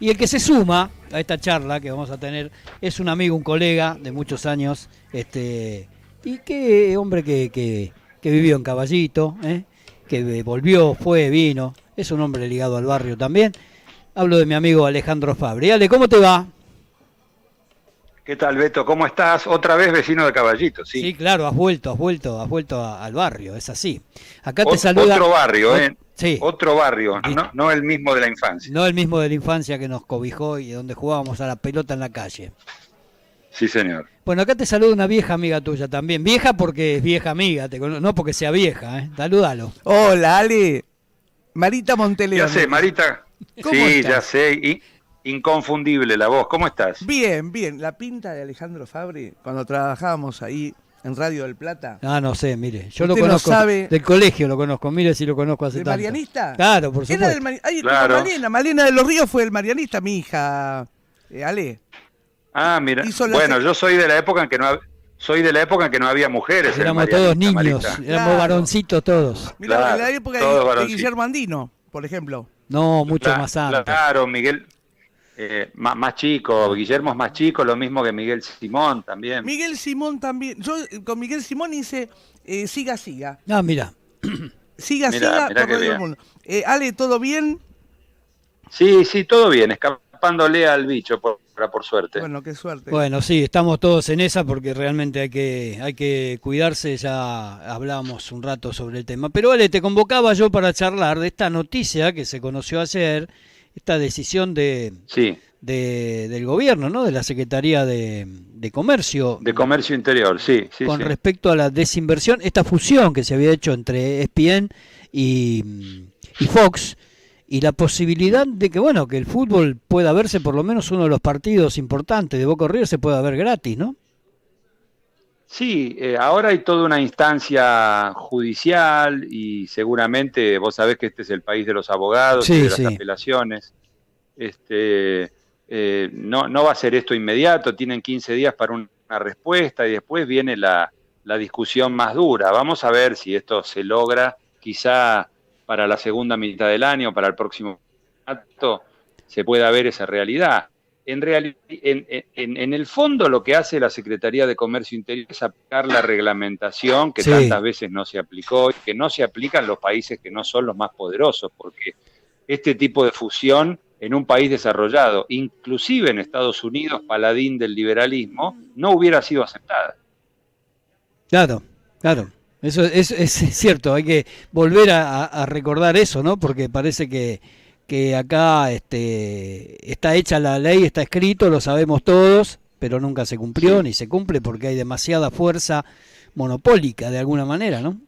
Y el que se suma a esta charla que vamos a tener es un amigo, un colega de muchos años, este, y que hombre que, que, que vivió en Caballito, ¿eh? que volvió, fue, vino, es un hombre ligado al barrio también. Hablo de mi amigo Alejandro Fabri. Ale, ¿cómo te va? ¿Qué tal, Beto? ¿Cómo estás? Otra vez vecino de Caballito, sí. Sí, claro, has vuelto, has vuelto, has vuelto al barrio, es así. Acá te saluda. Otro barrio, ¿eh? Sí. Otro barrio, no, no, el mismo de la infancia. No el mismo de la infancia que nos cobijó y donde jugábamos a la pelota en la calle. Sí, señor. Bueno, acá te saluda una vieja amiga tuya también. Vieja porque es vieja amiga, no porque sea vieja, ¿eh? Salúdalo. Hola, Ale. Marita Monteleón. Ya sé, Marita. sí, ya sé. inconfundible la voz. ¿Cómo estás? Bien, bien. La pinta de Alejandro Fabri, cuando trabajábamos ahí en Radio del Plata. Ah, no sé, mire. Yo lo conozco. sabe... Del colegio lo conozco. Mire si lo conozco hace ¿De marianista? Claro, por supuesto. Era del Ay, Malena. Malena de los Ríos fue el marianista, mi hija. Eh, Ale. Ah, mira. Bueno, yo soy de la época en que no soy de la época en que no había mujeres. Éramos todos niños, éramos varoncitos todos. Mira, en la época de, Guillermo Andino, por ejemplo. No, mucho más antes. Claro, Miguel, eh, más, chico, Guillermo es más chico, lo mismo que Miguel Simón también. Miguel Simón también. Yo con Miguel Simón hice eh, Siga Siga. Ah, mira. Siga Siga por todo el mundo. Eh, Ale, ¿todo bien? Sí, sí, todo bien, escapándole al bicho, por por suerte. Bueno, qué suerte. Bueno, sí, estamos todos en esa porque realmente hay que, hay que cuidarse, ya hablamos un rato sobre el tema. Pero vale, te convocaba yo para charlar de esta noticia que se conoció ayer, esta decisión de, sí. de del gobierno, ¿no? De la Secretaría de, Comercio. De Comercio Interior, sí. sí con respecto a la desinversión, esta fusión que se había hecho entre ESPN y, y Fox y la posibilidad de que bueno que el fútbol pueda verse por lo menos uno de los partidos importantes de Boca River se pueda ver gratis, ¿no? Sí, eh, ahora hay toda una instancia judicial y seguramente vos sabés que este es el país de los abogados y de las apelaciones. Este, eh, no, no va a ser esto inmediato, tienen 15 días para una respuesta y después viene la, la discusión más dura. Vamos a ver si esto se logra, quizá para la segunda mitad del año, para el próximo acto, se pueda ver esa realidad. En, en, el fondo lo que hace la Secretaría de Comercio Interior es aplicar la reglamentación que tantas veces no se aplicó y que no se aplica en los países que no son los más poderosos, porque este tipo de fusión en un país desarrollado, inclusive en Estados Unidos, paladín del liberalismo, no hubiera sido aceptada. Claro, claro. Eso es, es, cierto, hay que volver a, recordar eso, ¿no? Porque parece que, que acá este, está hecha la ley, está escrito, lo sabemos todos, pero nunca se cumplió ni se cumple porque hay demasiada fuerza monopólica de alguna manera, ¿no?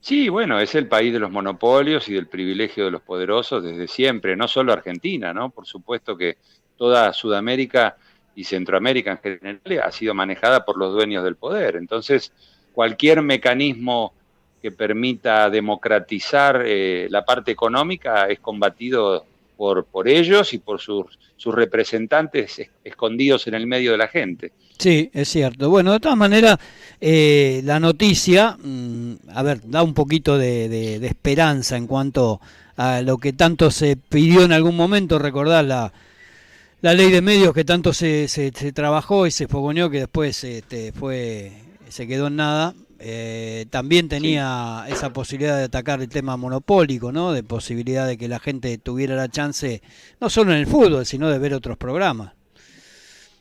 Sí, bueno, es el país de los monopolios y del privilegio de los poderosos desde siempre, no solo Argentina, ¿no? Por supuesto que toda Sudamérica y Centroamérica en general ha sido manejada por los dueños del poder. Entonces, cualquier mecanismo que permita democratizar eh, la parte económica es combatido por, por ellos y por sus, sus representantes escondidos en el medio de la gente. Sí, es cierto. Bueno, de todas maneras, eh, la noticia, mm, a ver, da un poquito de, esperanza en cuanto a lo que tanto se pidió en algún momento, recordar la, la ley de medios que tanto se, se, trabajó y se fogoneó que después este, fue se quedó en nada. Eh, también tenía esa posibilidad de atacar el tema monopólico, ¿no? De posibilidad de que la gente tuviera la chance, no solo en el fútbol, sino de ver otros programas.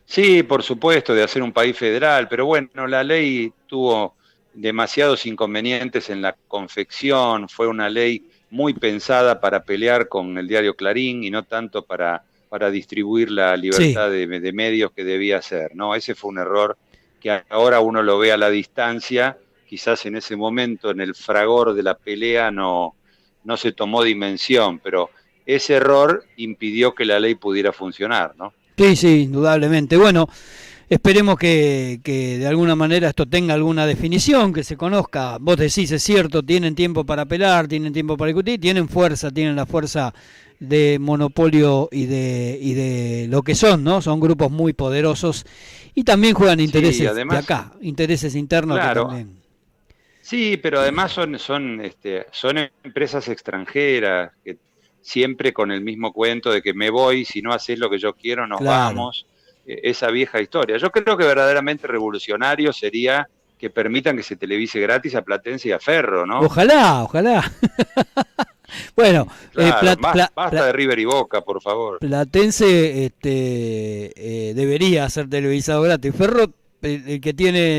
Sí, por supuesto, de hacer un país federal, pero bueno, la ley tuvo demasiados inconvenientes en la confección, fue una ley muy pensada para pelear con el diario Clarín y no tanto para, para distribuir la libertad de, de, medios que debía ser, ¿no? Ese fue un error que ahora uno lo ve a la distancia, quizás en ese momento, en el fragor de la pelea, no, no se tomó dimensión, pero ese error impidió que la ley pudiera funcionar, ¿no? Sí, sí, indudablemente. Bueno, esperemos que, que, de alguna manera esto tenga alguna definición, que se conozca. Vos decís, es cierto, tienen tiempo para apelar, tienen tiempo para discutir, tienen fuerza, tienen la fuerza de monopolio y de, y de lo que son, ¿no? Son grupos muy poderosos y también juegan intereses de acá, intereses internos también. Sí, pero además son, son, este, son empresas extranjeras que siempre con el mismo cuento de que me voy, si no haces lo que yo quiero, nos vamos. E, esa vieja historia. Yo creo que verdaderamente revolucionario sería que permitan que se televise gratis a Platense y a Ferro, ¿no? Ojalá, ojalá. bueno, eh, basta de River y Boca, por favor. Platense este, eh, debería ser televisado gratis. Ferro, el, que tiene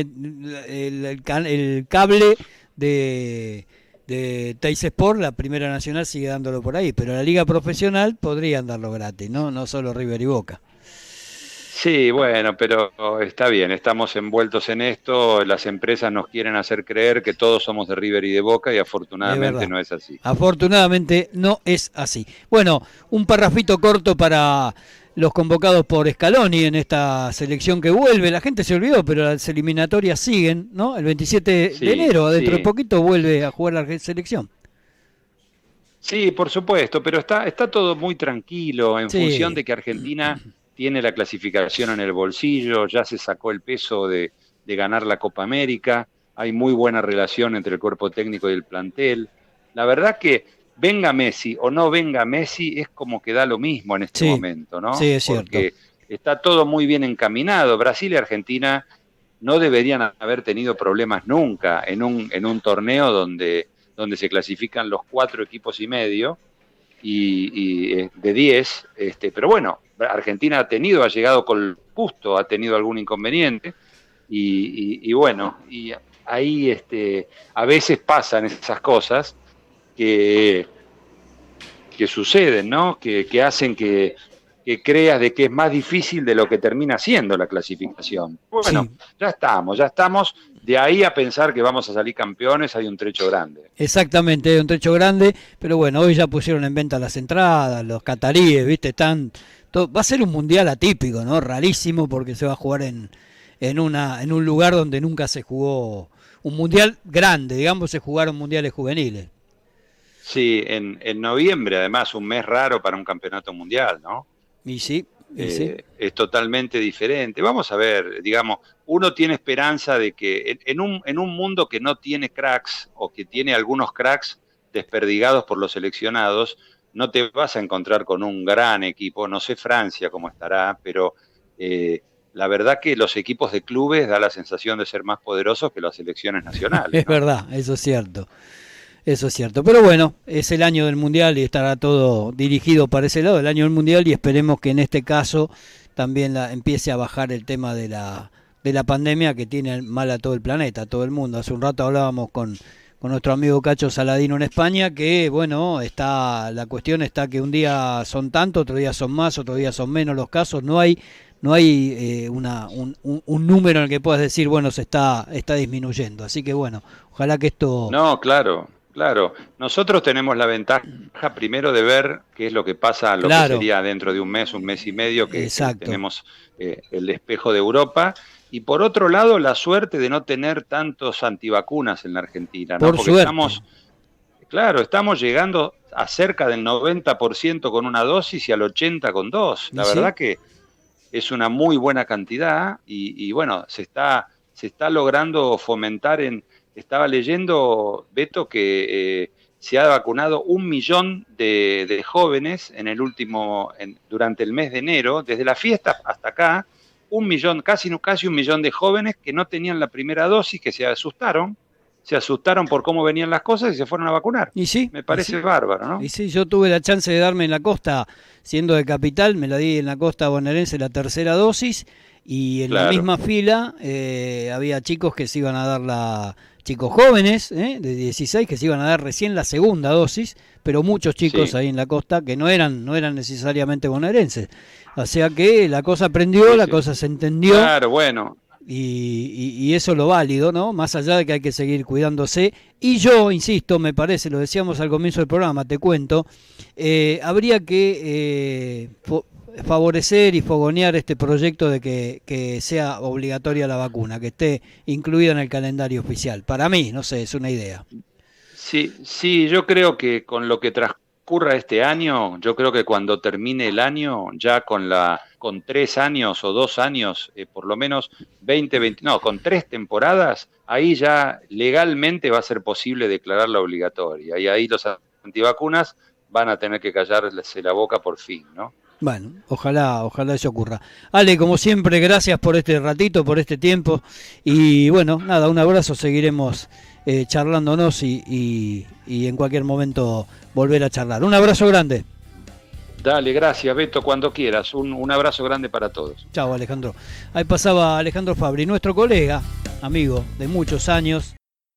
el, cable de, de Teis Sport, la primera nacional sigue dándolo por ahí, pero la liga profesional podrían darlo gratis, ¿no? No solo River y Boca. Sí, bueno, pero está bien, estamos envueltos en esto, las empresas nos quieren hacer creer que todos somos de River y de Boca y afortunadamente no es así. Afortunadamente no es así. Bueno, un parrafito corto para los convocados por Scaloni en esta selección que vuelve. La gente se olvidó, pero las eliminatorias siguen, ¿no? El 27 de enero, dentro de poquito, vuelve a jugar la selección. Sí, por supuesto, pero está, está todo muy tranquilo en función de que Argentina tiene la clasificación en el bolsillo, ya se sacó el peso de, ganar la Copa América, hay muy buena relación entre el cuerpo técnico y el plantel. La verdad que venga Messi o no venga Messi es como que da lo mismo en este momento, ¿no? Sí, es Porque está todo muy bien encaminado. Brasil y Argentina no deberían haber tenido problemas nunca en un, en un torneo donde, donde se clasifican los cuatro equipos y medio y, eh, de diez, este, pero bueno, Argentina ha tenido, ha llegado con justo, ha tenido algún inconveniente y, bueno, y ahí este, a veces pasan esas cosas que, que suceden, ¿no? Que, hacen que, creas de que es más difícil de lo que termina siendo la clasificación. Bueno, ya estamos, ya estamos. De ahí a pensar que vamos a salir campeones hay un trecho grande. Exactamente, hay un trecho grande, pero bueno, hoy ya pusieron en venta las entradas, los cataríes, ¿viste? Están va a ser un mundial atípico, ¿no? Rarísimo porque se va a jugar en, en, una, en un lugar donde nunca se jugó un mundial grande, digamos, se jugaron mundiales juveniles. Sí, en, en noviembre además, un mes raro para un campeonato mundial, ¿no? Y sí, eh, es totalmente diferente. Vamos a ver, digamos, uno tiene esperanza de que en un, en un mundo que no tiene cracks o que tiene algunos cracks desperdigados por los seleccionados, no te vas a encontrar con un gran equipo, no sé Francia cómo estará, pero eh, la verdad que los equipos de clubes da la sensación de ser más poderosos que las selecciones nacionales. Es verdad, eso es cierto. Eso es cierto. Pero bueno, es el año del Mundial y estará todo dirigido para ese lado, el año del Mundial, y esperemos que en este caso también la, empiece a bajar el tema de la, de la pandemia que tiene mal a todo el planeta, a todo el mundo. Hace un rato hablábamos con con nuestro amigo Cacho Saladino en España, que bueno, está la cuestión está que un día son tanto, otro día son más, otro día son menos los casos, no hay no hay eh, una, un, un, número en el que puedas decir, bueno, se está, está disminuyendo. Así que bueno, ojalá que esto... No, claro, claro. Nosotros tenemos la ventaja primero de ver qué es lo que pasa, lo que sería dentro de un mes, un mes y medio, que, tenemos eh, el espejo de Europa y por otro lado la suerte de no tener tantos antivacunas en la Argentina, ¿no? Porque estamos claro, estamos llegando a cerca del 90% con una dosis y al 80 con dos. La verdad que es una muy buena cantidad y, bueno, se está se está logrando fomentar en estaba leyendo Beto que eh, se ha vacunado un millón de, jóvenes en el último durante el mes de enero, desde la fiesta hasta acá un millón, casi, casi un millón de jóvenes que no tenían la primera dosis, que se asustaron, se asustaron por cómo venían las cosas y se fueron a vacunar. Y sí. Me parece bárbaro, ¿no? Y sí, yo tuve la chance de darme en la costa, siendo de capital, me la di en la costa bonaerense la tercera dosis y en la misma fila eh, había chicos que se iban a dar la, chicos jóvenes eh, de 16 que se iban a dar recién la segunda dosis, pero muchos chicos ahí en la costa que no eran, no eran necesariamente bonaerenses. O sea que la cosa aprendió, la cosa se entendió. Claro, bueno. Y, y, eso lo válido, ¿no? Más allá de que hay que seguir cuidándose. Y yo, insisto, me parece, lo decíamos al comienzo del programa, te cuento, eh, habría que eh, favorecer y fogonear este proyecto de que, sea obligatoria la vacuna, que esté incluida en el calendario oficial. Para mí, no sé, es una idea. Sí, sí, yo creo que con lo que transcurra este año, yo creo que cuando termine el año, ya con la con tres años o dos años, eh, por lo menos 20, 20, no, con tres temporadas, ahí ya legalmente va a ser posible declararla obligatoria. Y ahí los antivacunas van a tener que callarse la boca por fin, ¿no? Bueno, ojalá, ojalá eso ocurra. Ale, como siempre, gracias por este ratito, por este tiempo. Y bueno, nada, un abrazo, seguiremos eh, charlándonos y, en cualquier momento volver a charlar. Un abrazo grande. Dale, gracias Beto, cuando quieras. Un, un abrazo grande para todos. Chao Alejandro. Ahí pasaba Alejandro Fabri, nuestro colega, amigo de muchos años.